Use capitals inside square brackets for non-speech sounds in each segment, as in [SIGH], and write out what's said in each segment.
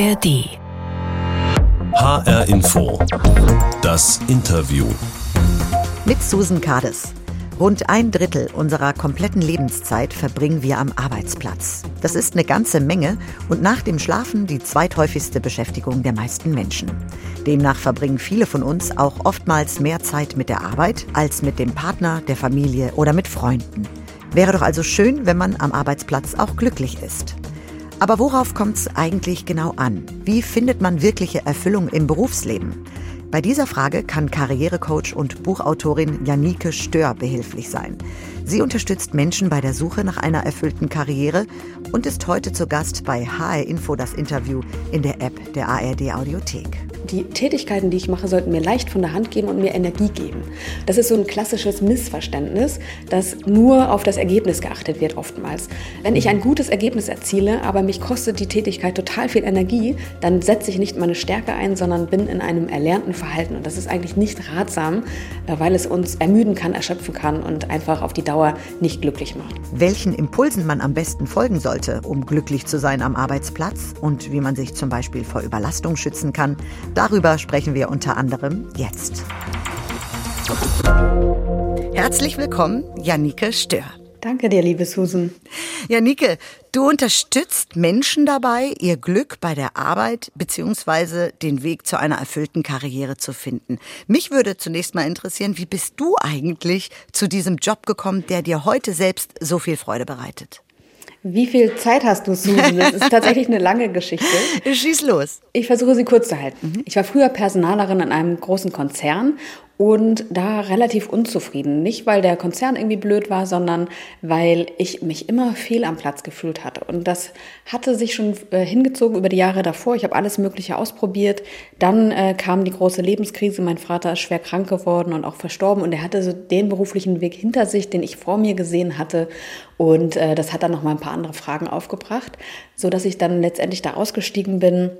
ARD. HR Info. Das Interview. Mit Susan Kades. Rund ein Drittel unserer kompletten Lebenszeit verbringen wir am Arbeitsplatz. Das ist eine ganze Menge und nach dem Schlafen die zweithäufigste Beschäftigung der meisten Menschen. Demnach verbringen viele von uns auch oftmals mehr Zeit mit der Arbeit als mit dem Partner, der Familie oder mit Freunden. Wäre doch also schön, wenn man am Arbeitsplatz auch glücklich ist. Aber worauf kommt es eigentlich genau an? Wie findet man wirkliche Erfüllung im Berufsleben? Bei dieser Frage kann Karrierecoach und Buchautorin Janike Stör behilflich sein. Sie unterstützt Menschen bei der Suche nach einer erfüllten Karriere und ist heute zu Gast bei HR Info das Interview in der App der ARD Audiothek die Tätigkeiten, die ich mache, sollten mir leicht von der Hand gehen und mir Energie geben. Das ist so ein klassisches Missverständnis, dass nur auf das Ergebnis geachtet wird oftmals. Wenn ich ein gutes Ergebnis erziele, aber mich kostet die Tätigkeit total viel Energie, dann setze ich nicht meine Stärke ein, sondern bin in einem erlernten Verhalten. Und das ist eigentlich nicht ratsam, äh, weil es uns ermüden kann, erschöpfen kann und einfach auf die Dauer nicht glücklich macht. Welchen Impulsen man am besten folgen sollte, um glücklich zu sein am Arbeitsplatz und wie man sich zum Beispiel vor Überlastung schützen kann, Darüber sprechen wir unter anderem jetzt. Herzlich willkommen, Janike Stör. Danke dir, liebe Susan. Janike, du unterstützt Menschen dabei, ihr Glück bei der Arbeit bzw. den Weg zu einer erfüllten Karriere zu finden. Mich würde zunächst mal interessieren, wie bist du eigentlich zu diesem Job gekommen, der dir heute selbst so viel Freude bereitet? Wie viel Zeit hast du, Susan? Das ist tatsächlich eine lange Geschichte. [LAUGHS] Schieß los. Ich versuche sie kurz zu halten. Mhm. Ich war früher Personalerin in einem großen Konzern und da relativ unzufrieden. Nicht, weil der Konzern irgendwie blöd war, sondern weil ich mich immer fehl am Platz gefühlt hatte. Und das hatte sich schon äh, hingezogen über die Jahre davor. Ich habe alles Mögliche ausprobiert. Dann äh, kam die große Lebenskrise. Mein Vater ist schwer krank geworden und auch verstorben. Und er hatte so den beruflichen Weg hinter sich, den ich vor mir gesehen hatte. Und äh, das hat dann noch mal ein paar andere Fragen aufgebracht, so dass ich dann letztendlich da ausgestiegen bin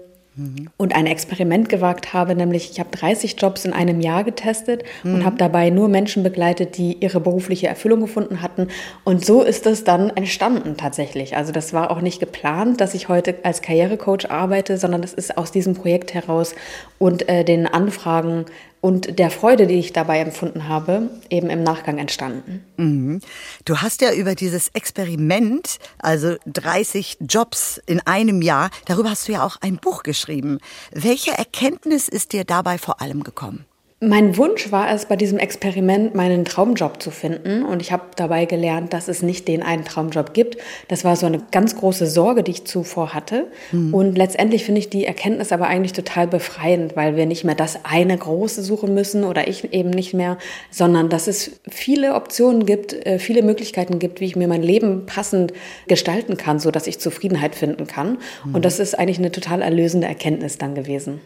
und ein Experiment gewagt habe, nämlich ich habe 30 Jobs in einem Jahr getestet mhm. und habe dabei nur Menschen begleitet, die ihre berufliche Erfüllung gefunden hatten. Und so ist es dann entstanden tatsächlich. Also das war auch nicht geplant, dass ich heute als Karrierecoach arbeite, sondern das ist aus diesem Projekt heraus und äh, den Anfragen und der Freude, die ich dabei empfunden habe, eben im Nachgang entstanden. Mhm. Du hast ja über dieses Experiment, also 30 Jobs in einem Jahr, darüber hast du ja auch ein Buch geschrieben. Welche Erkenntnis ist dir dabei vor allem gekommen? Mein Wunsch war es, bei diesem Experiment meinen Traumjob zu finden. Und ich habe dabei gelernt, dass es nicht den einen Traumjob gibt. Das war so eine ganz große Sorge, die ich zuvor hatte. Mhm. Und letztendlich finde ich die Erkenntnis aber eigentlich total befreiend, weil wir nicht mehr das eine große suchen müssen oder ich eben nicht mehr, sondern dass es viele Optionen gibt, äh, viele Möglichkeiten gibt, wie ich mir mein Leben passend gestalten kann, so dass ich Zufriedenheit finden kann. Mhm. Und das ist eigentlich eine total erlösende Erkenntnis dann gewesen.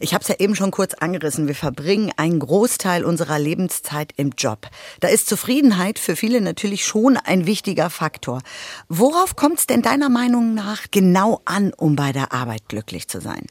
Ich habe es ja eben schon kurz angerissen. Wir verbringen einen Großteil unserer Lebenszeit im Job. Da ist Zufriedenheit für viele natürlich schon ein wichtiger Faktor. Worauf kommt es denn deiner Meinung nach genau an, um bei der Arbeit glücklich zu sein?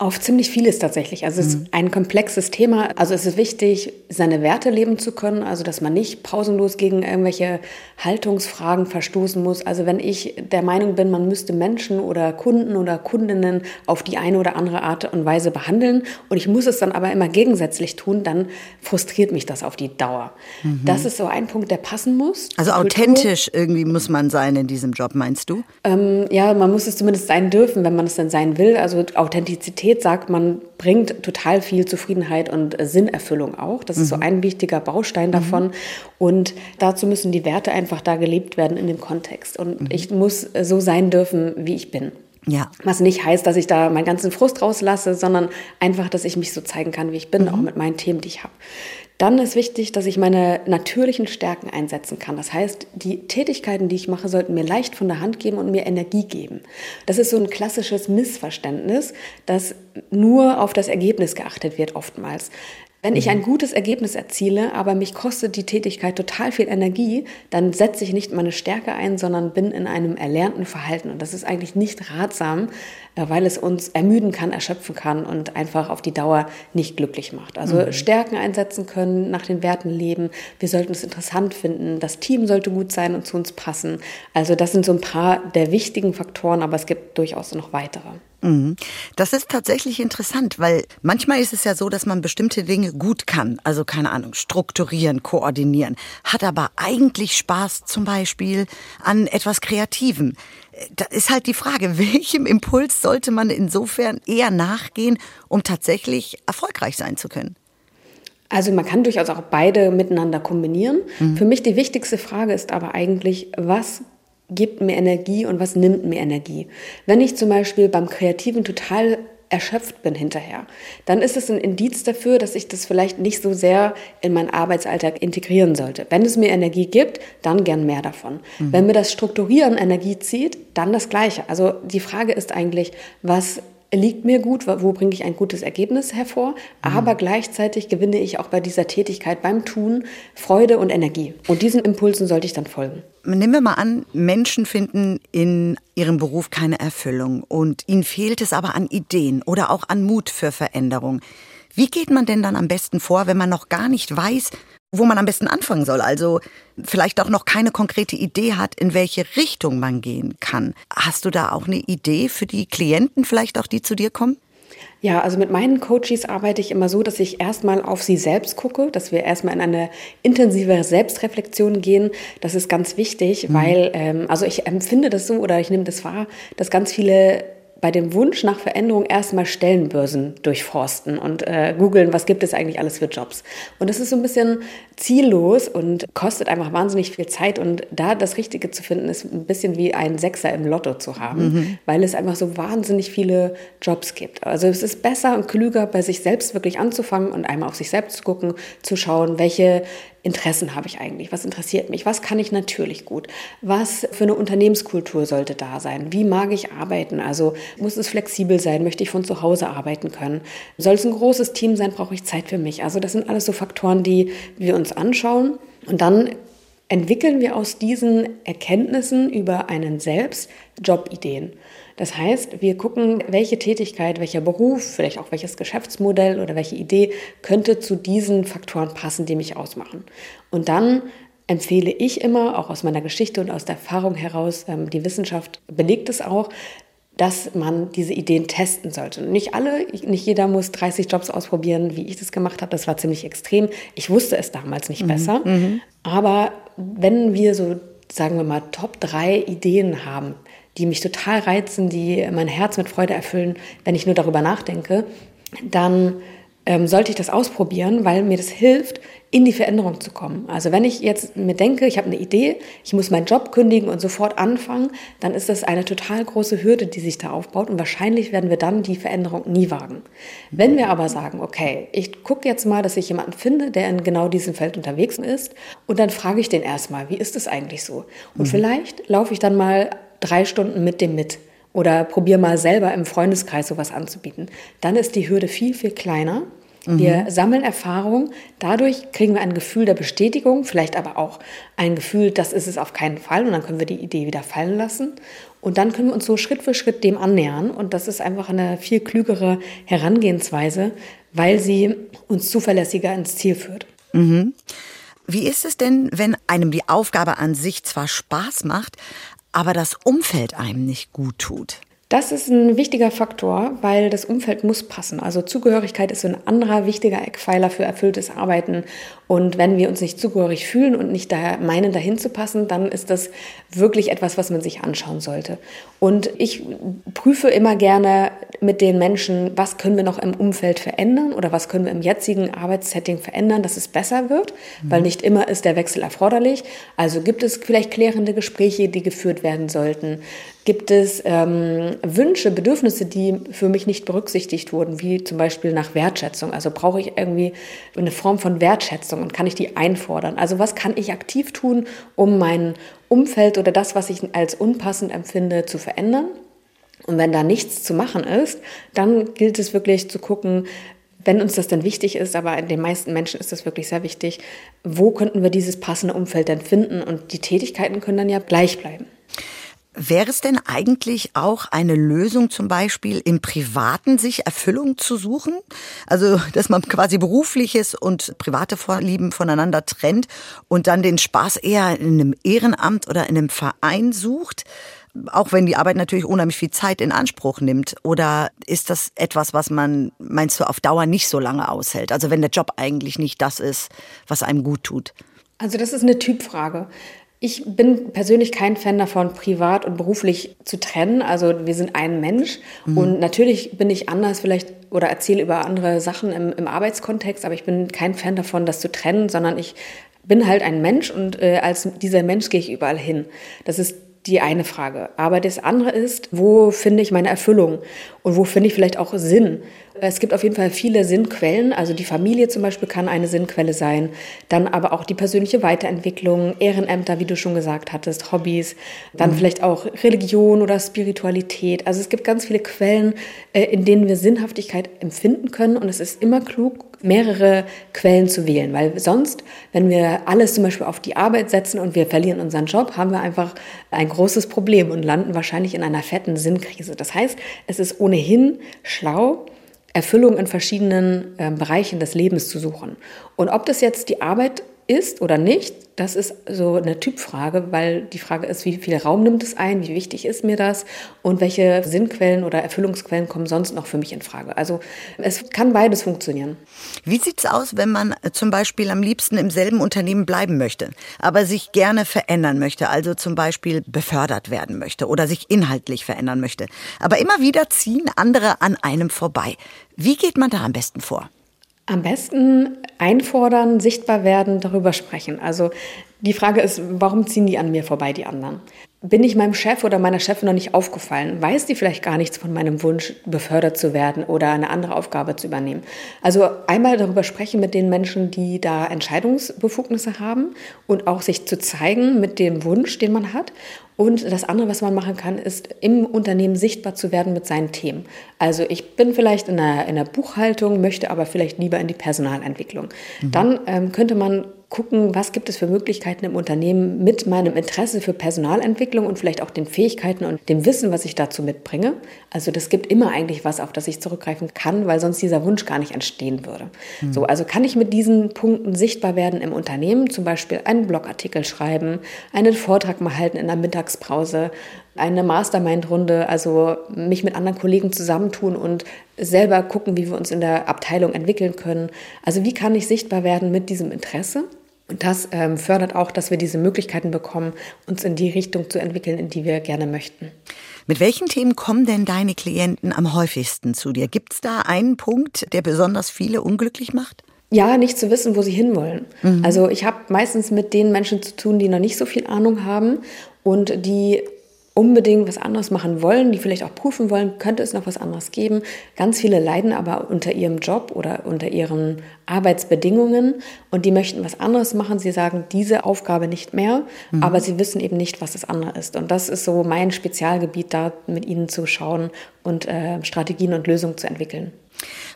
Auf ziemlich vieles tatsächlich. Also es ist mhm. ein komplexes Thema. Also es ist wichtig, seine Werte leben zu können, also dass man nicht pausenlos gegen irgendwelche Haltungsfragen verstoßen muss. Also wenn ich der Meinung bin, man müsste Menschen oder Kunden oder Kundinnen auf die eine oder andere Art und Weise behandeln und ich muss es dann aber immer gegensätzlich tun, dann frustriert mich das auf die Dauer. Mhm. Das ist so ein Punkt, der passen muss. Also authentisch irgendwie muss man sein in diesem Job, meinst du? Ähm, ja, man muss es zumindest sein dürfen, wenn man es dann sein will. Also Authentizität Qualität sagt, man bringt total viel Zufriedenheit und Sinnerfüllung auch. Das ist so mhm. ein wichtiger Baustein mhm. davon. Mhm. Und dazu müssen die Werte einfach da gelebt werden in dem Kontext. Und mhm. ich muss so sein dürfen, wie ich bin. Ja. Was nicht heißt, dass ich da meinen ganzen Frust rauslasse, sondern einfach, dass ich mich so zeigen kann, wie ich bin, mhm. auch mit meinen Themen, die ich habe. Dann ist wichtig, dass ich meine natürlichen Stärken einsetzen kann. Das heißt, die Tätigkeiten, die ich mache, sollten mir leicht von der Hand geben und mir Energie geben. Das ist so ein klassisches Missverständnis, dass nur auf das Ergebnis geachtet wird oftmals. Wenn ich ein mhm. gutes Ergebnis erziele, aber mich kostet die Tätigkeit total viel Energie, dann setze ich nicht meine Stärke ein, sondern bin in einem erlernten Verhalten. Und das ist eigentlich nicht ratsam, äh, weil es uns ermüden kann, erschöpfen kann und einfach auf die Dauer nicht glücklich macht. Also mhm. Stärken einsetzen können, nach den Werten leben. Wir sollten es interessant finden. Das Team sollte gut sein und zu uns passen. Also das sind so ein paar der wichtigen Faktoren, aber es gibt durchaus noch weitere. Mhm. Das ist tatsächlich interessant, weil manchmal ist es ja so, dass man bestimmte Dinge gut kann. Also keine Ahnung, strukturieren, koordinieren. Hat aber eigentlich Spaß zum Beispiel an etwas Kreativem. Da ist halt die Frage, [LAUGHS] welchem Impuls sollte man insofern eher nachgehen, um tatsächlich erfolgreich sein zu können? Also man kann durchaus auch beide miteinander kombinieren. Mhm. Für mich die wichtigste Frage ist aber eigentlich, was gibt mir Energie und was nimmt mir Energie. Wenn ich zum Beispiel beim Kreativen total erschöpft bin hinterher, dann ist es ein Indiz dafür, dass ich das vielleicht nicht so sehr in meinen Arbeitsalltag integrieren sollte. Wenn es mir Energie gibt, dann gern mehr davon. Mhm. Wenn mir das Strukturieren Energie zieht, dann das Gleiche. Also die Frage ist eigentlich, was liegt mir gut, wo bringe ich ein gutes Ergebnis hervor, mhm. aber gleichzeitig gewinne ich auch bei dieser Tätigkeit beim Tun Freude und Energie. Und diesen Impulsen sollte ich dann folgen. Nehmen wir mal an, Menschen finden in ihrem Beruf keine Erfüllung und ihnen fehlt es aber an Ideen oder auch an Mut für Veränderung. Wie geht man denn dann am besten vor, wenn man noch gar nicht weiß, wo man am besten anfangen soll. Also vielleicht auch noch keine konkrete Idee hat, in welche Richtung man gehen kann. Hast du da auch eine Idee für die Klienten, vielleicht auch die zu dir kommen? Ja, also mit meinen Coaches arbeite ich immer so, dass ich erstmal auf sie selbst gucke, dass wir erstmal in eine intensive Selbstreflexion gehen. Das ist ganz wichtig, mhm. weil, ähm, also ich empfinde das so oder ich nehme das wahr, dass ganz viele bei dem Wunsch nach Veränderung erstmal Stellenbörsen durchforsten und äh, googeln, was gibt es eigentlich alles für Jobs. Und das ist so ein bisschen ziellos und kostet einfach wahnsinnig viel Zeit. Und da das Richtige zu finden, ist ein bisschen wie ein Sechser im Lotto zu haben, mhm. weil es einfach so wahnsinnig viele Jobs gibt. Also es ist besser und klüger, bei sich selbst wirklich anzufangen und einmal auf sich selbst zu gucken, zu schauen, welche Interessen habe ich eigentlich? Was interessiert mich? Was kann ich natürlich gut? Was für eine Unternehmenskultur sollte da sein? Wie mag ich arbeiten? Also muss es flexibel sein? Möchte ich von zu Hause arbeiten können? Soll es ein großes Team sein? Brauche ich Zeit für mich? Also das sind alles so Faktoren, die wir uns anschauen und dann entwickeln wir aus diesen Erkenntnissen über einen selbst Jobideen. Das heißt, wir gucken, welche Tätigkeit, welcher Beruf, vielleicht auch welches Geschäftsmodell oder welche Idee könnte zu diesen Faktoren passen, die mich ausmachen. Und dann empfehle ich immer, auch aus meiner Geschichte und aus der Erfahrung heraus, ähm, die Wissenschaft belegt es auch, dass man diese Ideen testen sollte. Nicht alle, nicht jeder muss 30 Jobs ausprobieren, wie ich das gemacht habe. Das war ziemlich extrem. Ich wusste es damals nicht mhm. besser. Mhm. Aber wenn wir so, sagen wir mal, Top 3 Ideen haben, die mich total reizen, die mein Herz mit Freude erfüllen, wenn ich nur darüber nachdenke, dann ähm, sollte ich das ausprobieren, weil mir das hilft, in die Veränderung zu kommen. Also wenn ich jetzt mir denke, ich habe eine Idee, ich muss meinen Job kündigen und sofort anfangen, dann ist das eine total große Hürde, die sich da aufbaut und wahrscheinlich werden wir dann die Veränderung nie wagen. Wenn wir aber sagen, okay, ich gucke jetzt mal, dass ich jemanden finde, der in genau diesem Feld unterwegs ist und dann frage ich den erstmal, wie ist es eigentlich so? Und mhm. vielleicht laufe ich dann mal drei Stunden mit dem mit oder probiere mal selber im Freundeskreis sowas anzubieten, dann ist die Hürde viel, viel kleiner. Wir mhm. sammeln Erfahrung, dadurch kriegen wir ein Gefühl der Bestätigung, vielleicht aber auch ein Gefühl, das ist es auf keinen Fall und dann können wir die Idee wieder fallen lassen und dann können wir uns so Schritt für Schritt dem annähern und das ist einfach eine viel klügere Herangehensweise, weil sie uns zuverlässiger ins Ziel führt. Mhm. Wie ist es denn, wenn einem die Aufgabe an sich zwar Spaß macht, aber das Umfeld einem nicht gut tut. Das ist ein wichtiger Faktor, weil das Umfeld muss passen. Also Zugehörigkeit ist ein anderer wichtiger Eckpfeiler für erfülltes Arbeiten. Und wenn wir uns nicht zugehörig fühlen und nicht da meinen, dahin zu passen, dann ist das wirklich etwas, was man sich anschauen sollte. Und ich prüfe immer gerne mit den Menschen, was können wir noch im Umfeld verändern oder was können wir im jetzigen Arbeitssetting verändern, dass es besser wird, mhm. weil nicht immer ist der Wechsel erforderlich. Also gibt es vielleicht klärende Gespräche, die geführt werden sollten. Gibt es ähm, Wünsche, Bedürfnisse, die für mich nicht berücksichtigt wurden, wie zum Beispiel nach Wertschätzung? Also brauche ich irgendwie eine Form von Wertschätzung und kann ich die einfordern? Also was kann ich aktiv tun, um mein Umfeld oder das, was ich als unpassend empfinde, zu verändern? Und wenn da nichts zu machen ist, dann gilt es wirklich zu gucken, wenn uns das denn wichtig ist, aber den meisten Menschen ist das wirklich sehr wichtig, wo könnten wir dieses passende Umfeld denn finden? Und die Tätigkeiten können dann ja gleich bleiben. Wäre es denn eigentlich auch eine Lösung, zum Beispiel im Privaten sich Erfüllung zu suchen? Also, dass man quasi berufliches und private Vorlieben voneinander trennt und dann den Spaß eher in einem Ehrenamt oder in einem Verein sucht? auch wenn die Arbeit natürlich unheimlich viel Zeit in Anspruch nimmt? Oder ist das etwas, was man, meinst du, auf Dauer nicht so lange aushält? Also wenn der Job eigentlich nicht das ist, was einem gut tut? Also das ist eine Typfrage. Ich bin persönlich kein Fan davon, privat und beruflich zu trennen. Also wir sind ein Mensch mhm. und natürlich bin ich anders vielleicht oder erzähle über andere Sachen im, im, Arbeitskontext, aber ich bin kein Fan davon, das zu trennen, sondern ich bin halt ein Mensch und äh, als dieser Mensch gehe ich überall hin. Das ist die eine Frage. Aber das andere ist, wo finde ich meine Erfüllung und wo finde ich vielleicht auch Sinn? Es gibt auf jeden Fall viele Sinnquellen. Also die Familie zum Beispiel kann eine Sinnquelle sein. Dann aber auch die persönliche Weiterentwicklung, Ehrenämter, wie du schon gesagt hattest, Hobbys. Dann mhm. vielleicht auch Religion oder Spiritualität. Also es gibt ganz viele Quellen, äh, in denen wir Sinnhaftigkeit empfinden können. Und es ist immer klug, mehrere Quellen zu wählen. Weil sonst, wenn wir alles zum Beispiel auf die Arbeit setzen und wir verlieren unseren Job, haben wir einfach ein großes Problem und landen wahrscheinlich in einer fetten Sinnkrise. Das heißt, es ist ohnehin schlau, Erfüllung in verschiedenen äh, Bereichen des Lebens zu suchen. Und ob das jetzt die Arbeit ist oder nicht, das ist so eine Typfrage, weil die Frage ist, wie viel Raum nimmt es ein, wie wichtig ist mir das und welche Sinnquellen oder Erfüllungsquellen kommen sonst noch für mich in Frage. Also es kann beides funktionieren. Wie sieht es aus, wenn man zum Beispiel am liebsten im selben Unternehmen bleiben möchte, aber sich gerne verändern möchte, also zum Beispiel befördert werden möchte oder sich inhaltlich verändern möchte, aber immer wieder ziehen andere an einem vorbei. Wie geht man da am besten vor? Am besten einfordern, sichtbar werden, darüber sprechen. Also die Frage ist, warum ziehen die an mir vorbei, die anderen? Bin ich meinem Chef oder meiner Chefin noch nicht aufgefallen? Weiß die vielleicht gar nichts von meinem Wunsch, befördert zu werden oder eine andere Aufgabe zu übernehmen? Also einmal darüber sprechen mit den Menschen, die da Entscheidungsbefugnisse haben und auch sich zu zeigen mit dem Wunsch, den man hat. Und das andere, was man machen kann, ist im Unternehmen sichtbar zu werden mit seinen Themen. Also ich bin vielleicht in der, in der Buchhaltung, möchte aber vielleicht lieber in die Personalentwicklung. Mhm. Dann ähm, könnte man gucken, was gibt es für Möglichkeiten im Unternehmen mit meinem Interesse für Personalentwicklung und vielleicht auch den Fähigkeiten und dem Wissen, was ich dazu mitbringe. Also das gibt immer eigentlich was, auf das ich zurückgreifen kann, weil sonst dieser Wunsch gar nicht entstehen würde. Mhm. So, also kann ich mit diesen Punkten sichtbar werden im Unternehmen, zum Beispiel einen Blogartikel schreiben, einen Vortrag mal halten in der Mittagspause, eine Mastermind-Runde, also mich mit anderen Kollegen zusammentun und selber gucken, wie wir uns in der Abteilung entwickeln können. Also wie kann ich sichtbar werden mit diesem Interesse? Und das ähm, fördert auch, dass wir diese Möglichkeiten bekommen, uns in die Richtung zu entwickeln, in die wir gerne möchten. Mit welchen Themen kommen denn deine Klienten am häufigsten zu dir? Gibt es da einen Punkt, der besonders viele unglücklich macht? Ja, nicht zu wissen, wo sie hinwollen. Mhm. Also ich habe meistens mit den Menschen zu tun, die noch nicht so viel Ahnung haben und die unbedingt was anderes machen wollen, die vielleicht auch prüfen wollen, könnte es noch was anderes geben. Ganz viele leiden aber unter ihrem Job oder unter ihren Arbeitsbedingungen und die möchten was anderes machen. Sie sagen diese Aufgabe nicht mehr, mhm. aber sie wissen eben nicht, was das andere ist. Und das ist so mein Spezialgebiet, da mit ihnen zu schauen und äh, Strategien und Lösungen zu entwickeln.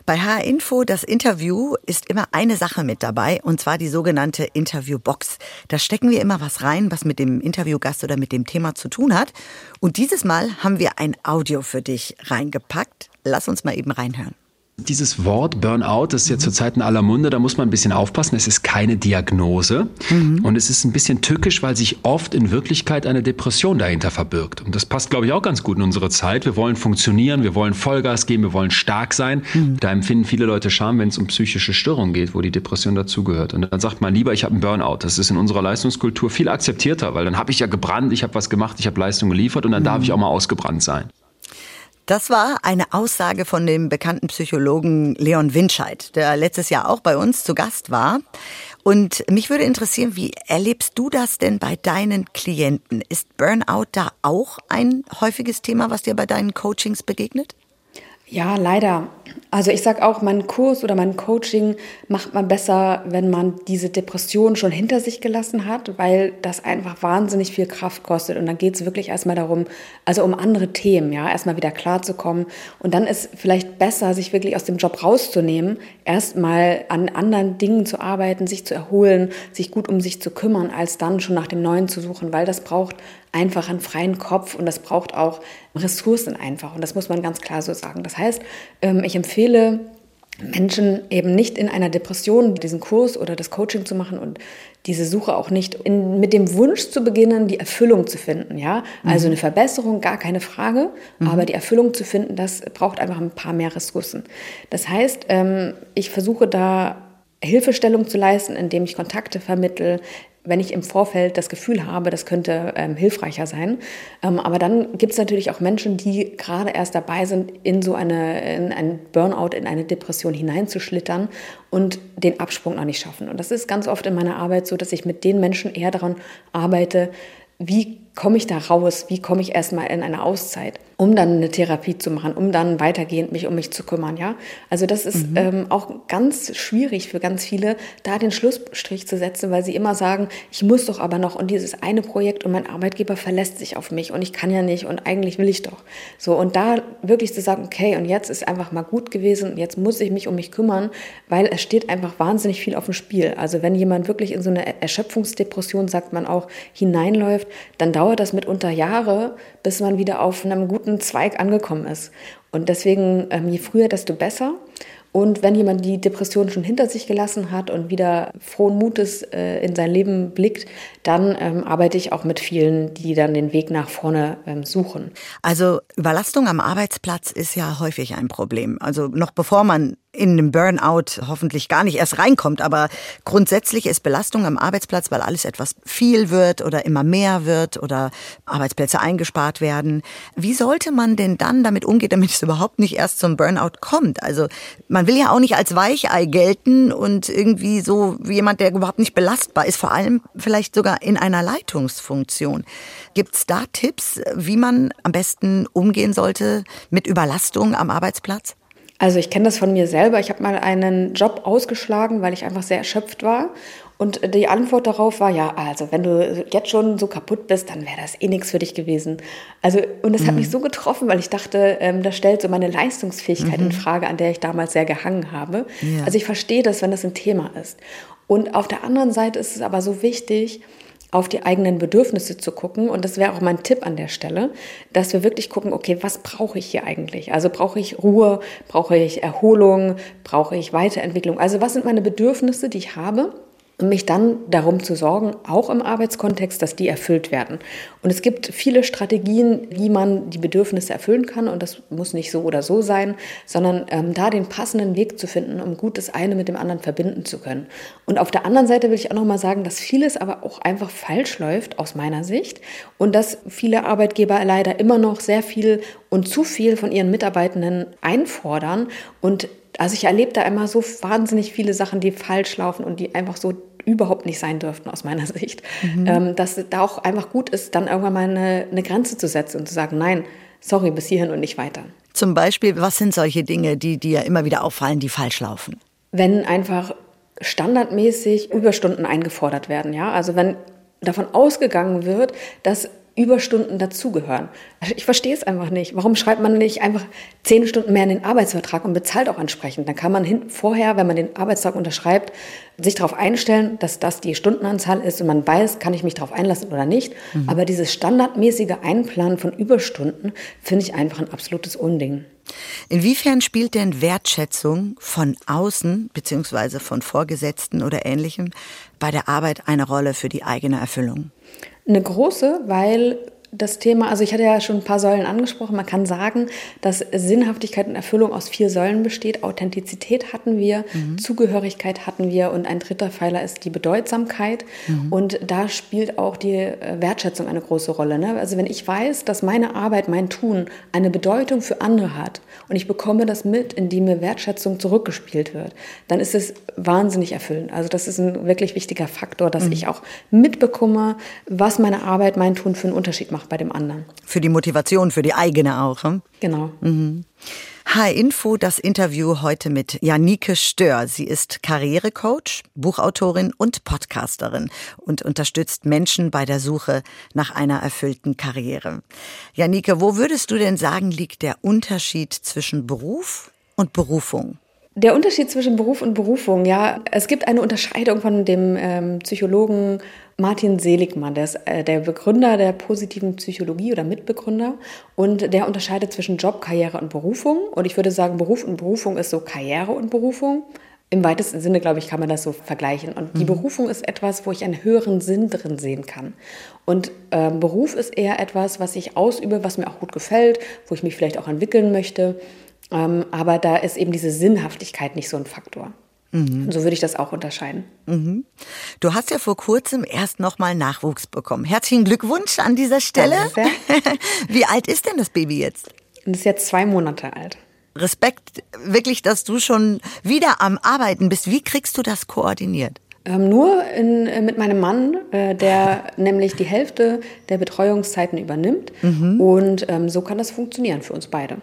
Bei HR Info, das Interview, ist immer eine Sache mit dabei, und zwar die sogenannte Interviewbox. Da stecken wir immer was rein, was mit dem Interviewgast oder mit dem Thema zu tun hat. Und dieses Mal haben wir ein Audio für dich reingepackt. Lass uns mal eben reinhören. Dieses Wort Burnout das ist ja zurzeit in aller Munde, da muss man ein bisschen aufpassen. Es ist keine Diagnose mhm. und es ist ein bisschen tückisch, weil sich oft in Wirklichkeit eine Depression dahinter verbirgt. Und das passt, glaube ich, auch ganz gut in unsere Zeit. Wir wollen funktionieren, wir wollen Vollgas geben, wir wollen stark sein. Mhm. Da empfinden viele Leute Scham, wenn es um psychische Störungen geht, wo die Depression dazugehört. Und dann sagt man lieber, ich habe einen Burnout. Das ist in unserer Leistungskultur viel akzeptierter, weil dann habe ich ja gebrannt, ich habe was gemacht, ich habe Leistung geliefert und dann mhm. darf ich auch mal ausgebrannt sein. Das war eine Aussage von dem bekannten Psychologen Leon Winscheid, der letztes Jahr auch bei uns zu Gast war. Und mich würde interessieren, wie erlebst du das denn bei deinen Klienten? Ist Burnout da auch ein häufiges Thema, was dir bei deinen Coachings begegnet? Ja, leider. Also ich sage auch, mein Kurs oder mein Coaching macht man besser, wenn man diese Depression schon hinter sich gelassen hat, weil das einfach wahnsinnig viel Kraft kostet. Und dann geht es wirklich erstmal darum, also um andere Themen, ja, erstmal wieder klarzukommen. Und dann ist vielleicht besser, sich wirklich aus dem Job rauszunehmen, erstmal an anderen Dingen zu arbeiten, sich zu erholen, sich gut um sich zu kümmern, als dann schon nach dem Neuen zu suchen, weil das braucht einfach einen freien Kopf und das braucht auch Ressourcen einfach. Und das muss man ganz klar so sagen. Das heißt, ähm, ich empfehle Menschen eben nicht in einer Depression diesen Kurs oder das Coaching zu machen und diese Suche auch nicht in, mit dem Wunsch zu beginnen, die Erfüllung zu finden. Ja, also mhm. eine Verbesserung, gar keine Frage, mhm. aber die Erfüllung zu finden, das braucht einfach ein paar mehr Ressourcen. Das heißt, ähm, ich versuche da Hilfestellung zu leisten, indem ich Kontakte vermittle, wenn ich im Vorfeld das Gefühl habe, das könnte ähm, hilfreicher sein. Ähm, aber dann gibt es natürlich auch Menschen, die gerade erst dabei sind, in so eine, in einen Burnout, in eine Depression hineinzuschlittern und den Absprung noch nicht schaffen. Und das ist ganz oft in meiner Arbeit so, dass ich mit den Menschen eher daran arbeite, wie komme ich da raus? Wie komme ich erstmal in eine Auszeit, um dann eine Therapie zu machen, um dann weitergehend mich um mich zu kümmern, ja? Also das ist mhm. ähm, auch ganz schwierig für ganz viele, da den Schlussstrich zu setzen, weil sie immer sagen, ich muss doch aber noch und dieses eine Projekt und mein Arbeitgeber verlässt sich auf mich und ich kann ja nicht und eigentlich will ich doch. So und da wirklich zu sagen, okay, und jetzt ist einfach mal gut gewesen, jetzt muss ich mich um mich kümmern, weil es steht einfach wahnsinnig viel auf dem Spiel. Also wenn jemand wirklich in so eine Erschöpfungsdepression, sagt man auch, hineinläuft, dann dauert dauert das mitunter Jahre, bis man wieder auf einem guten Zweig angekommen ist. Und deswegen, ähm, je früher, desto besser. Und wenn jemand die Depression schon hinter sich gelassen hat und wieder frohen Mutes äh, in sein Leben blickt, dann ähm, arbeite ich auch mit vielen, die dann den Weg nach vorne ähm, suchen. Also Überlastung am Arbeitsplatz ist ja häufig ein Problem. Also noch bevor man in einem Burnout hoffentlich gar nicht erst reinkommt. Aber grundsätzlich ist Belastung am Arbeitsplatz, weil alles etwas viel wird oder immer mehr wird oder Arbeitsplätze eingespart werden. Wie sollte man denn dann damit umgehen, damit es überhaupt nicht erst zum Burnout kommt? Also man will ja auch nicht als Weichei gelten und irgendwie so jemand, der überhaupt nicht belastbar ist, vor allem vielleicht sogar in einer Leitungsfunktion. Gibt es da Tipps, wie man am besten umgehen sollte mit Überlastung am Arbeitsplatz? Also ich kenne das von mir selber. Ich habe mal einen Job ausgeschlagen, weil ich einfach sehr erschöpft war. Und die Antwort darauf war, ja, also wenn du jetzt schon so kaputt bist, dann wäre das eh nichts für dich gewesen. Also, und das mhm. hat mich so getroffen, weil ich dachte, ähm, das stellt so meine Leistungsfähigkeit mhm. in Frage, an der ich damals sehr gehangen habe. Ja. Also ich verstehe das, wenn das ein Thema ist. Und auf der anderen Seite ist es aber so wichtig, auf die eigenen Bedürfnisse zu gucken. Und das wäre auch mein Tipp an der Stelle, dass wir wirklich gucken, okay, was brauche ich hier eigentlich? Also brauche ich Ruhe, brauche ich Erholung, brauche ich Weiterentwicklung? Also was sind meine Bedürfnisse, die ich habe? Und mich dann darum zu sorgen, auch im Arbeitskontext, dass die erfüllt werden. Und es gibt viele Strategien, wie man die Bedürfnisse erfüllen kann. Und das muss nicht so oder so sein, sondern ähm, da den passenden Weg zu finden, um gut das eine mit dem anderen verbinden zu können. Und auf der anderen Seite will ich auch noch mal sagen, dass vieles aber auch einfach falsch läuft aus meiner Sicht und dass viele Arbeitgeber leider immer noch sehr viel und zu viel von ihren Mitarbeitenden einfordern und also ich erlebe da immer so wahnsinnig viele Sachen, die falsch laufen und die einfach so überhaupt nicht sein dürften aus meiner [LAUGHS] Sicht. Mhm. Ähm, dass es da auch einfach gut ist, dann irgendwann mal eine, eine Grenze zu setzen und zu sagen, nein, sorry, bis hierhin und nicht weiter. Zum Beispiel, was sind solche Dinge, die dir immer wieder auffallen, die falsch laufen? Wenn einfach standardmäßig Überstunden eingefordert werden, ja, also wenn davon ausgegangen wird, dass Überstunden dazugehören. Also ich verstehe es einfach nicht. Warum schreibt man nicht einfach zehn Stunden mehr in den Arbeitsvertrag und bezahlt auch entsprechend? Dann kann man hin, vorher, wenn man den Arbeitstag unterschreibt, sich darauf einstellen, dass das die Stundenanzahl ist und man weiß, kann ich mich darauf einlassen oder nicht. Mhm. Aber dieses standardmäßige Einplanen von Überstunden finde ich einfach ein absolutes Unding. Inwiefern spielt denn Wertschätzung von außen beziehungsweise von Vorgesetzten oder ähnlichem bei der Arbeit eine Rolle für die eigene Erfüllung? Eine große, weil das Thema, also ich hatte ja schon ein paar Säulen angesprochen. Man kann sagen, dass Sinnhaftigkeit und Erfüllung aus vier Säulen besteht. Authentizität hatten wir, mhm. Zugehörigkeit hatten wir und ein dritter Pfeiler ist die Bedeutsamkeit. Mhm. Und da spielt auch die äh, Wertschätzung eine große Rolle. Ne? Also wenn ich weiß, dass meine Arbeit, mein Tun eine Bedeutung für andere hat und ich bekomme das mit, indem mir Wertschätzung zurückgespielt wird, dann ist es wahnsinnig erfüllend. Also das ist ein wirklich wichtiger Faktor, dass mhm. ich auch mitbekomme, was meine Arbeit, mein Tun für einen Unterschied macht bei dem anderen. Für die Motivation, für die eigene auch. Hm? Genau. Mhm. H-Info, das Interview heute mit Janike Stör. Sie ist Karrierecoach, Buchautorin und Podcasterin und unterstützt Menschen bei der Suche nach einer erfüllten Karriere. Janike, wo würdest du denn sagen, liegt der Unterschied zwischen Beruf und Berufung? Der Unterschied zwischen Beruf und Berufung, ja, es gibt eine Unterscheidung von dem ähm, Psychologen Martin Seligmann, der ist äh, der Begründer der positiven Psychologie oder Mitbegründer und der unterscheidet zwischen Job, Karriere und Berufung. Und ich würde sagen, Beruf und Berufung ist so Karriere und Berufung. Im weitesten Sinne, glaube ich, kann man das so vergleichen. Und die mhm. Berufung ist etwas, wo ich einen höheren Sinn drin sehen kann. Und äh, Beruf ist eher etwas, was ich ausübe, was mir auch gut gefällt, wo ich mich vielleicht auch entwickeln möchte. Ähm, aber da ist eben diese Sinnhaftigkeit nicht so ein Faktor. Mhm. So würde ich das auch unterscheiden. Mhm. Du hast ja vor kurzem erst nochmal Nachwuchs bekommen. Herzlichen Glückwunsch an dieser Stelle. [LAUGHS] Wie alt ist denn das Baby jetzt? Das ist jetzt zwei Monate alt. Respekt wirklich, dass du schon wieder am Arbeiten bist. Wie kriegst du das koordiniert? Ähm, nur in, äh, mit meinem Mann, äh, der [LAUGHS] nämlich die Hälfte der Betreuungszeiten übernimmt. Mhm. Und ähm, so kann das funktionieren für uns beide.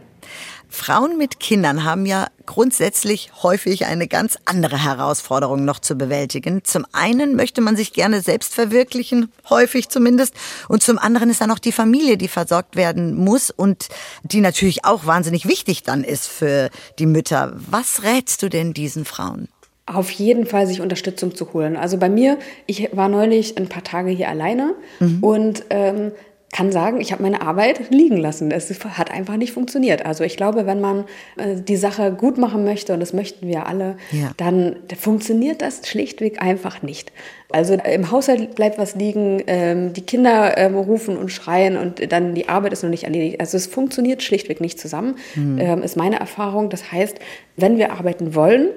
Frauen mit Kindern haben ja grundsätzlich häufig eine ganz andere Herausforderung noch zu bewältigen. Zum einen möchte man sich gerne selbst verwirklichen, häufig zumindest, und zum anderen ist da noch die Familie, die versorgt werden muss und die natürlich auch wahnsinnig wichtig dann ist für die Mütter. Was rätst du denn diesen Frauen? Auf jeden Fall sich Unterstützung zu holen. Also bei mir, ich war neulich ein paar Tage hier alleine mhm. und ähm, kann sagen, ich habe meine Arbeit liegen lassen. Es hat einfach nicht funktioniert. Also ich glaube, wenn man äh, die Sache gut machen möchte, und das möchten wir alle, ja. dann funktioniert das schlichtweg einfach nicht. Also im Haushalt bleibt was liegen, ähm, die Kinder ähm, rufen und schreien und dann die Arbeit ist noch nicht erledigt. Also es funktioniert schlichtweg nicht zusammen, mhm. ähm, ist meine Erfahrung. Das heißt, wenn wir arbeiten wollen,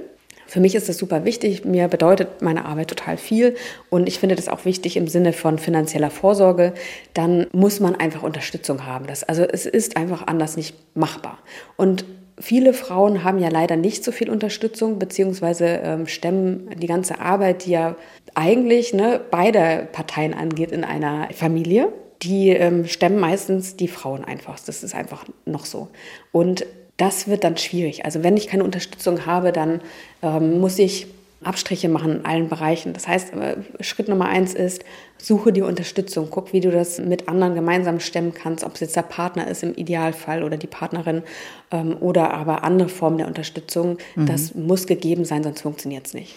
für mich ist das super wichtig. Mir bedeutet meine Arbeit total viel. Und ich finde das auch wichtig im Sinne von finanzieller Vorsorge. Dann muss man einfach Unterstützung haben. Das, also es ist einfach anders nicht machbar. Und viele Frauen haben ja leider nicht so viel Unterstützung, beziehungsweise ähm, stemmen die ganze Arbeit, die ja eigentlich ne, beide Parteien angeht in einer Familie. Die ähm, stemmen meistens die Frauen einfach. Das ist einfach noch so. Und das wird dann schwierig. Also wenn ich keine Unterstützung habe, dann ähm, muss ich Abstriche machen in allen Bereichen. Das heißt, äh, Schritt Nummer eins ist, suche dir Unterstützung. Guck, wie du das mit anderen gemeinsam stemmen kannst, ob es jetzt der Partner ist im Idealfall oder die Partnerin ähm, oder aber andere Formen der Unterstützung. Mhm. Das muss gegeben sein, sonst funktioniert es nicht.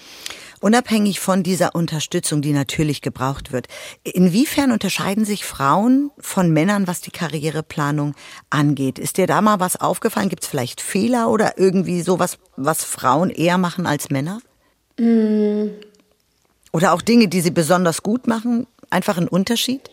Unabhängig von dieser Unterstützung, die natürlich gebraucht wird, inwiefern unterscheiden sich Frauen von Männern, was die Karriereplanung angeht? Ist dir da mal was aufgefallen? Gibt es vielleicht Fehler oder irgendwie sowas, was Frauen eher machen als Männer? Mm. Oder auch Dinge, die sie besonders gut machen? Einfach ein Unterschied?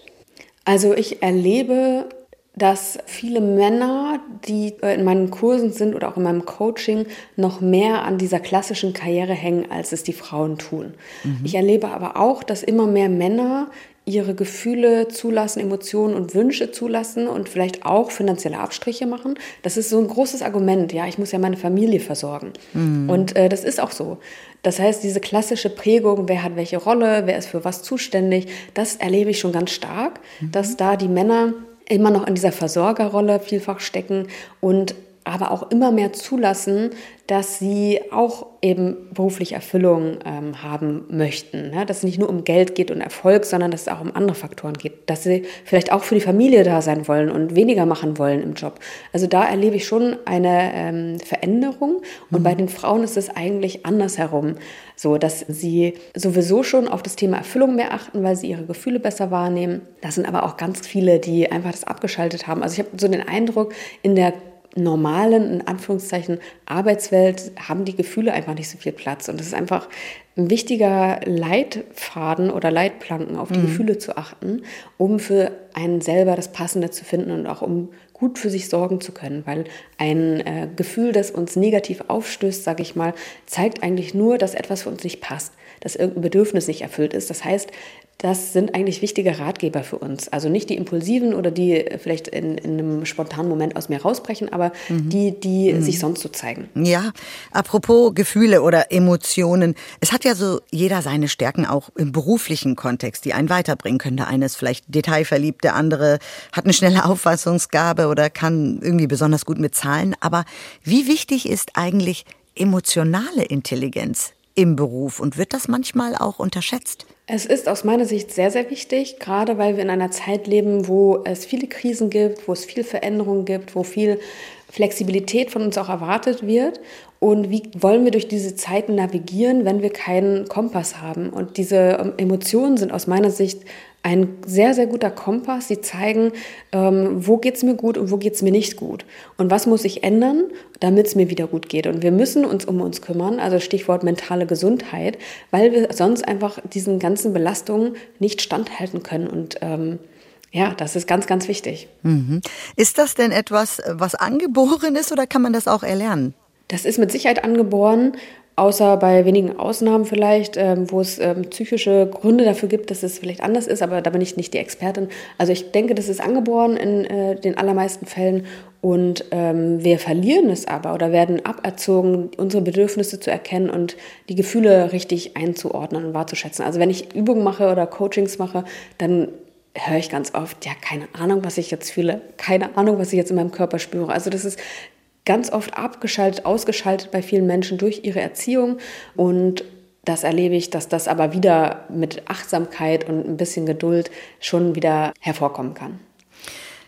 Also ich erlebe dass viele Männer, die in meinen Kursen sind oder auch in meinem Coaching, noch mehr an dieser klassischen Karriere hängen, als es die Frauen tun. Mhm. Ich erlebe aber auch, dass immer mehr Männer ihre Gefühle zulassen, Emotionen und Wünsche zulassen und vielleicht auch finanzielle Abstriche machen. Das ist so ein großes Argument. Ja, ich muss ja meine Familie versorgen. Mhm. Und äh, das ist auch so. Das heißt, diese klassische Prägung, wer hat welche Rolle, wer ist für was zuständig, das erlebe ich schon ganz stark, mhm. dass da die Männer immer noch in dieser Versorgerrolle vielfach stecken und aber auch immer mehr zulassen, dass sie auch eben berufliche Erfüllung ähm, haben möchten. Ne? Dass es nicht nur um Geld geht und Erfolg, sondern dass es auch um andere Faktoren geht. Dass sie vielleicht auch für die Familie da sein wollen und weniger machen wollen im Job. Also da erlebe ich schon eine ähm, Veränderung. Und mhm. bei den Frauen ist es eigentlich andersherum. So, dass sie sowieso schon auf das Thema Erfüllung mehr achten, weil sie ihre Gefühle besser wahrnehmen. Das sind aber auch ganz viele, die einfach das abgeschaltet haben. Also ich habe so den Eindruck, in der normalen, in Anführungszeichen, Arbeitswelt haben die Gefühle einfach nicht so viel Platz. Und es ist einfach ein wichtiger Leitfaden oder Leitplanken, auf die mhm. Gefühle zu achten, um für einen selber das Passende zu finden und auch um gut für sich sorgen zu können. Weil ein äh, Gefühl, das uns negativ aufstößt, sage ich mal, zeigt eigentlich nur, dass etwas für uns nicht passt, dass irgendein Bedürfnis nicht erfüllt ist. Das heißt, das sind eigentlich wichtige Ratgeber für uns. Also nicht die impulsiven oder die vielleicht in, in einem spontanen Moment aus mir rausbrechen, aber mhm. die, die mhm. sich sonst so zeigen. Ja, apropos Gefühle oder Emotionen. Es hat ja so jeder seine Stärken auch im beruflichen Kontext, die einen weiterbringen können. Der eine ist vielleicht detailverliebt, der andere hat eine schnelle Auffassungsgabe oder kann irgendwie besonders gut mit Zahlen. Aber wie wichtig ist eigentlich emotionale Intelligenz im Beruf und wird das manchmal auch unterschätzt? Es ist aus meiner Sicht sehr, sehr wichtig, gerade weil wir in einer Zeit leben, wo es viele Krisen gibt, wo es viel Veränderung gibt, wo viel Flexibilität von uns auch erwartet wird. Und wie wollen wir durch diese Zeiten navigieren, wenn wir keinen Kompass haben. Und diese ähm, Emotionen sind aus meiner Sicht ein sehr, sehr guter Kompass. Sie zeigen, ähm, wo es mir gut und wo geht es mir nicht gut. Und was muss ich ändern, damit es mir wieder gut geht. Und wir müssen uns um uns kümmern, also Stichwort mentale Gesundheit, weil wir sonst einfach diesen ganzen Belastungen nicht standhalten können. Und ähm, ja, das ist ganz, ganz wichtig. Mhm. Ist das denn etwas, was angeboren ist oder kann man das auch erlernen? Das ist mit Sicherheit angeboren. Außer bei wenigen Ausnahmen vielleicht, ähm, wo es ähm, psychische Gründe dafür gibt, dass es vielleicht anders ist, aber da bin ich nicht die Expertin. Also ich denke, das ist angeboren in äh, den allermeisten Fällen und ähm, wir verlieren es aber oder werden aberzogen, unsere Bedürfnisse zu erkennen und die Gefühle richtig einzuordnen und wahrzuschätzen. Also wenn ich Übungen mache oder Coachings mache, dann höre ich ganz oft, ja, keine Ahnung, was ich jetzt fühle, keine Ahnung, was ich jetzt in meinem Körper spüre. Also das ist ganz oft abgeschaltet, ausgeschaltet bei vielen Menschen durch ihre Erziehung und das erlebe ich, dass das aber wieder mit Achtsamkeit und ein bisschen Geduld schon wieder hervorkommen kann.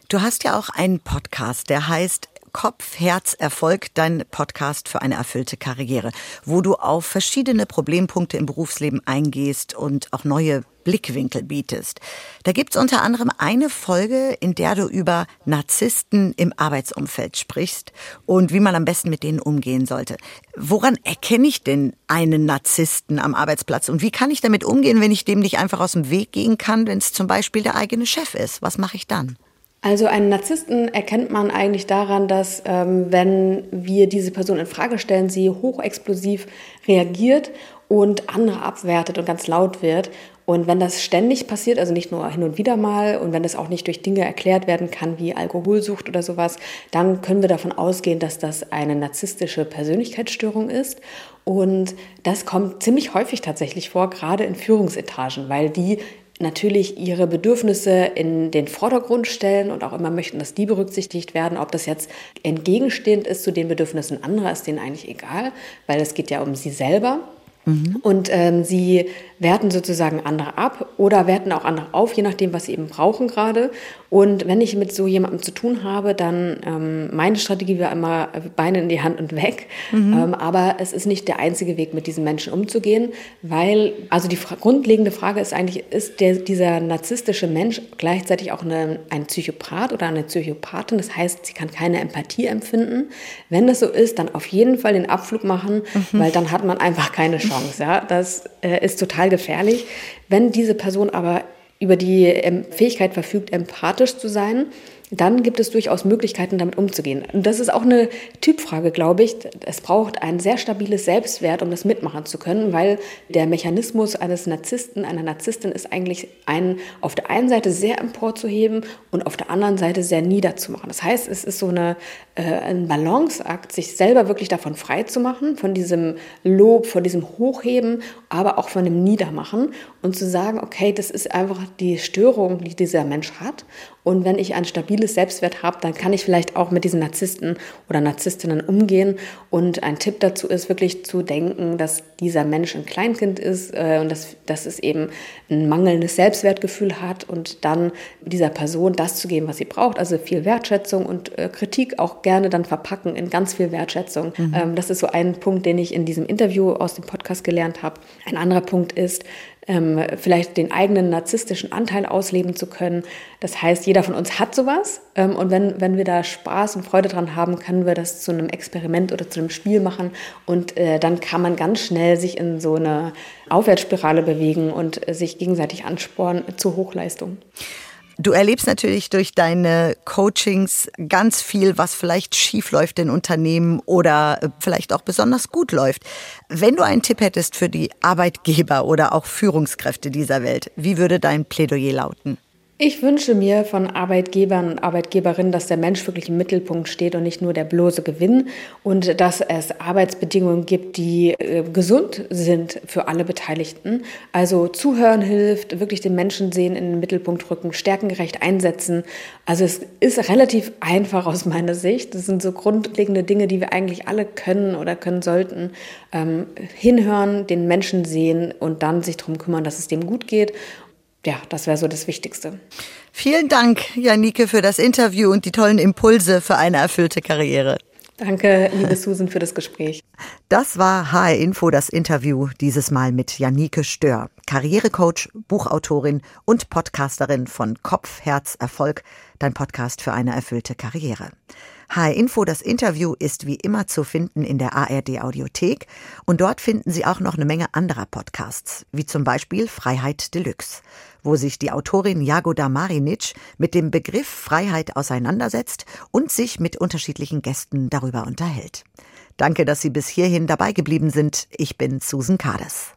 Du hast ja auch einen Podcast, der heißt Kopf, Herz, Erfolg, dein Podcast für eine erfüllte Karriere, wo du auf verschiedene Problempunkte im Berufsleben eingehst und auch neue Blickwinkel bietest. Da gibt's unter anderem eine Folge, in der du über Narzissten im Arbeitsumfeld sprichst und wie man am besten mit denen umgehen sollte. Woran erkenne ich denn einen Narzissten am Arbeitsplatz und wie kann ich damit umgehen, wenn ich dem nicht einfach aus dem Weg gehen kann, wenn es zum Beispiel der eigene Chef ist? Was mache ich dann? Also einen Narzissten erkennt man eigentlich daran, dass ähm, wenn wir diese Person in Frage stellen, sie hochexplosiv reagiert und andere abwertet und ganz laut wird. Und wenn das ständig passiert, also nicht nur hin und wieder mal und wenn das auch nicht durch Dinge erklärt werden kann wie Alkoholsucht oder sowas, dann können wir davon ausgehen, dass das eine narzisstische Persönlichkeitsstörung ist. Und das kommt ziemlich häufig tatsächlich vor, gerade in Führungsetagen, weil die natürlich ihre Bedürfnisse in den Vordergrund stellen und auch immer möchten, dass die berücksichtigt werden. Ob das jetzt entgegenstehend ist zu den Bedürfnissen anderer, ist denen eigentlich egal, weil es geht ja um sie selber. Mhm. Und ähm, sie werten sozusagen andere ab oder werten auch andere auf, je nachdem, was sie eben brauchen gerade. Und wenn ich mit so jemandem zu tun habe, dann ähm, meine Strategie war immer Beine in die Hand und weg. Mhm. Ähm, aber es ist nicht der einzige Weg, mit diesen Menschen umzugehen, weil also die grundlegende Frage ist eigentlich, ist der, dieser narzisstische Mensch gleichzeitig auch eine, ein Psychopath oder eine Psychopathin? Das heißt, sie kann keine Empathie empfinden. Wenn das so ist, dann auf jeden Fall den Abflug machen, mhm. weil dann hat man einfach keine Chance. [LAUGHS] Ja? Das äh, ist total gefährlich. Wenn diese Person aber über die ähm, Fähigkeit verfügt, empathisch zu sein, dann gibt es durchaus Möglichkeiten, damit umzugehen. Und das ist auch eine Typfrage, glaube ich. Es braucht ein sehr stabiles Selbstwert, um das mitmachen zu können, weil der Mechanismus eines Narzissten, einer Narzisstin ist eigentlich einen auf der einen Seite sehr emporzuheben und auf der anderen Seite sehr niederzumachen. Das heißt, es ist so eine, äh, ein Balanceakt, sich selber wirklich davon frei zu machen, von diesem Lob, von diesem Hochheben, aber auch von dem Niedermachen und zu sagen, okay, das ist einfach die Störung, die dieser Mensch hat und wenn ich ein stabiles Selbstwert habe, dann kann ich vielleicht auch mit diesen Narzissten oder Narzisstinnen umgehen. Und ein Tipp dazu ist wirklich zu denken, dass dieser Mensch ein Kleinkind ist äh, und dass, dass es eben ein mangelndes Selbstwertgefühl hat und dann dieser Person das zu geben, was sie braucht. Also viel Wertschätzung und äh, Kritik auch gerne dann verpacken in ganz viel Wertschätzung. Mhm. Ähm, das ist so ein Punkt, den ich in diesem Interview aus dem Podcast gelernt habe. Ein anderer Punkt ist, ähm, vielleicht den eigenen narzisstischen Anteil ausleben zu können. Das heißt, jeder von uns hat sowas ähm, und wenn, wenn wir da Spaß und Freude dran haben, können wir das zu einem Experiment oder zu einem Spiel machen und äh, dann kann man ganz schnell sich in so eine Aufwärtsspirale bewegen und äh, sich gegenseitig anspornen zur Hochleistung. Du erlebst natürlich durch deine Coachings ganz viel, was vielleicht schief läuft in Unternehmen oder äh, vielleicht auch besonders gut läuft. Wenn du einen Tipp hättest für die Arbeitgeber oder auch Führungskräfte dieser Welt, wie würde dein Plädoyer lauten? Ich wünsche mir von Arbeitgebern und Arbeitgeberinnen, dass der Mensch wirklich im Mittelpunkt steht und nicht nur der bloße Gewinn und dass es Arbeitsbedingungen gibt, die äh, gesund sind für alle Beteiligten. Also zuhören hilft, wirklich den Menschen sehen, in den Mittelpunkt rücken, stärkengerecht einsetzen. Also es ist relativ einfach aus meiner Sicht. Das sind so grundlegende Dinge, die wir eigentlich alle können oder können sollten. Ähm, hinhören, den Menschen sehen und dann sich darum kümmern, dass es dem gut geht ja, das wäre so das Wichtigste. Vielen Dank, Janike, für das Interview und die tollen Impulse für eine erfüllte Karriere. Danke, liebe Susan, für das Gespräch. Das war HR Info, das Interview, dieses Mal mit Janike Stör, Karrierecoach, Buchautorin und Podcasterin von Kopf, Herz, Erfolg, dein Podcast für eine erfüllte Karriere. HR Info, das Interview ist wie immer zu finden in der ARD Audiothek und dort finden Sie auch noch eine Menge anderer Podcasts, wie zum Beispiel Freiheit Deluxe wo sich die Autorin Jagoda Marinic mit dem Begriff Freiheit auseinandersetzt und sich mit unterschiedlichen Gästen darüber unterhält. Danke, dass Sie bis hierhin dabei geblieben sind. Ich bin Susan Kades.